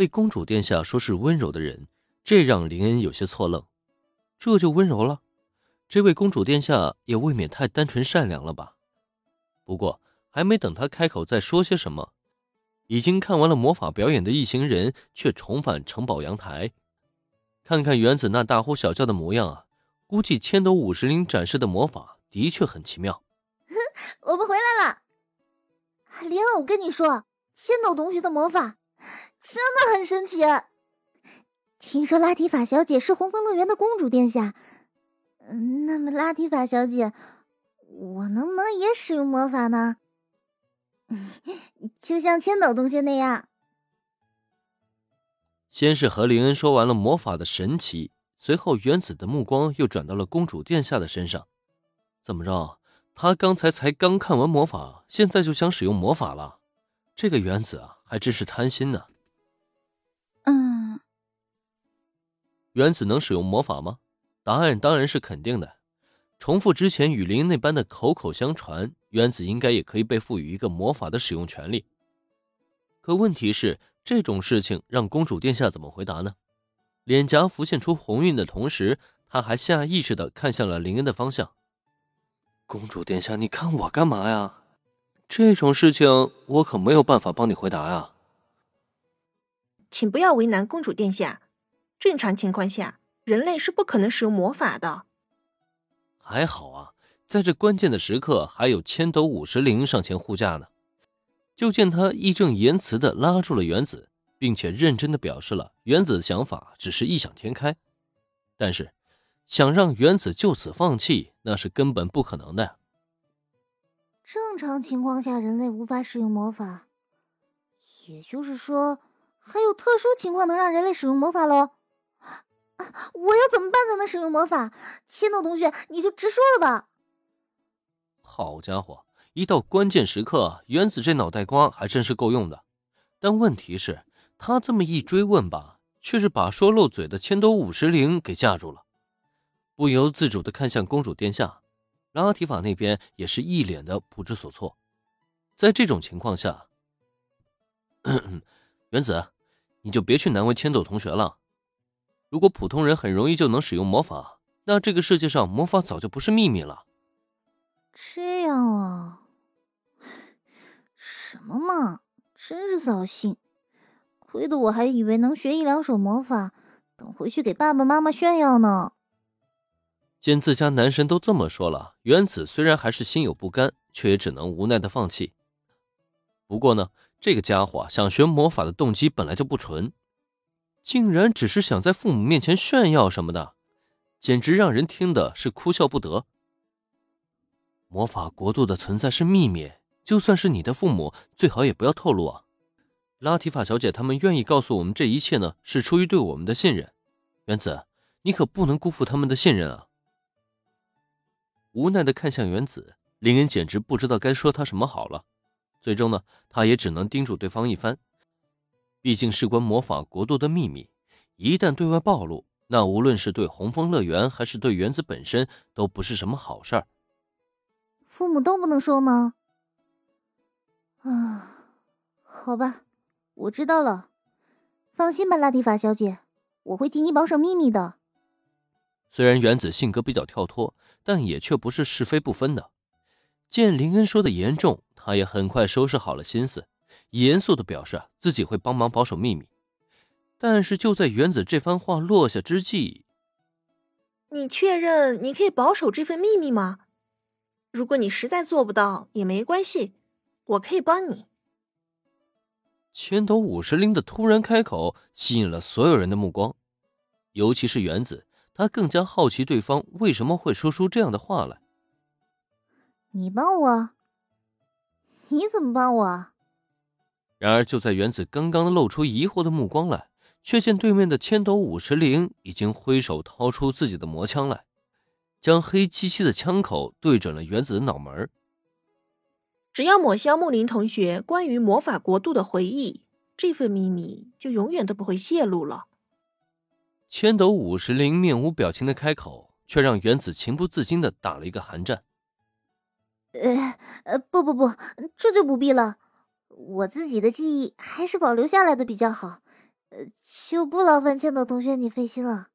被公主殿下说是温柔的人，这让林恩有些错愣。这就温柔了？这位公主殿下也未免太单纯善良了吧？不过还没等他开口再说些什么，已经看完了魔法表演的一行人却重返城堡阳台。看看原子那大呼小叫的模样啊，估计千斗五十铃展示的魔法的确很奇妙。我们回来了，莲恩，我跟你说，千斗同学的魔法。真的很神奇。听说拉提法小姐是红枫乐园的公主殿下，嗯那么拉提法小姐，我能不能也使用魔法呢？就像千岛同学那样。先是和林恩说完了魔法的神奇，随后原子的目光又转到了公主殿下的身上。怎么着？他刚才才刚看完魔法，现在就想使用魔法了？这个原子啊，还真是贪心呢。原子能使用魔法吗？答案当然是肯定的。重复之前雨林那般的口口相传，原子应该也可以被赋予一个魔法的使用权利。可问题是，这种事情让公主殿下怎么回答呢？脸颊浮现出红晕的同时，他还下意识的看向了林恩的方向。公主殿下，你看我干嘛呀？这种事情我可没有办法帮你回答呀。请不要为难公主殿下。正常情况下，人类是不可能使用魔法的。还好啊，在这关键的时刻，还有千斗五十铃上前护驾呢。就见他义正言辞的拉住了原子，并且认真的表示了原子的想法只是异想天开。但是，想让原子就此放弃，那是根本不可能的。正常情况下，人类无法使用魔法，也就是说，还有特殊情况能让人类使用魔法喽？我要怎么办才能使用魔法？千诺同学，你就直说了吧。好家伙，一到关键时刻，原子这脑袋瓜还真是够用的。但问题是，他这么一追问吧，却是把说漏嘴的千斗五十铃给架住了，不由自主的看向公主殿下。拉提法那边也是一脸的不知所措。在这种情况下，原子，你就别去难为千斗同学了。如果普通人很容易就能使用魔法，那这个世界上魔法早就不是秘密了。这样啊？什么嘛，真是扫兴！亏得我还以为能学一两手魔法，等回去给爸爸妈妈炫耀呢。见自家男神都这么说了，原子虽然还是心有不甘，却也只能无奈的放弃。不过呢，这个家伙想学魔法的动机本来就不纯。竟然只是想在父母面前炫耀什么的，简直让人听的是哭笑不得。魔法国度的存在是秘密，就算是你的父母，最好也不要透露啊。拉提法小姐他们愿意告诉我们这一切呢，是出于对我们的信任。原子，你可不能辜负他们的信任啊！无奈的看向原子，林恩简直不知道该说他什么好了。最终呢，他也只能叮嘱对方一番。毕竟事关魔法国度的秘密，一旦对外暴露，那无论是对红枫乐园，还是对原子本身，都不是什么好事儿。父母都不能说吗？啊，好吧，我知道了。放心吧，拉蒂法小姐，我会替你保守秘密的。虽然原子性格比较跳脱，但也却不是是非不分的。见林恩说的严重，他也很快收拾好了心思。严肃的表示自己会帮忙保守秘密，但是就在原子这番话落下之际，你确认你可以保守这份秘密吗？如果你实在做不到也没关系，我可以帮你。千斗五十铃的突然开口吸引了所有人的目光，尤其是原子，他更加好奇对方为什么会说出这样的话来。你帮我？你怎么帮我？然而，就在原子刚刚露出疑惑的目光来，却见对面的千斗五十铃已经挥手掏出自己的魔枪来，将黑漆漆的枪口对准了原子的脑门。只要抹消木林同学关于魔法国度的回忆，这份秘密就永远都不会泄露了。千斗五十铃面无表情的开口，却让原子情不自禁的打了一个寒战。呃呃，不不不，这就不必了。我自己的记忆还是保留下来的比较好，呃就不劳烦千斗同学你费心了。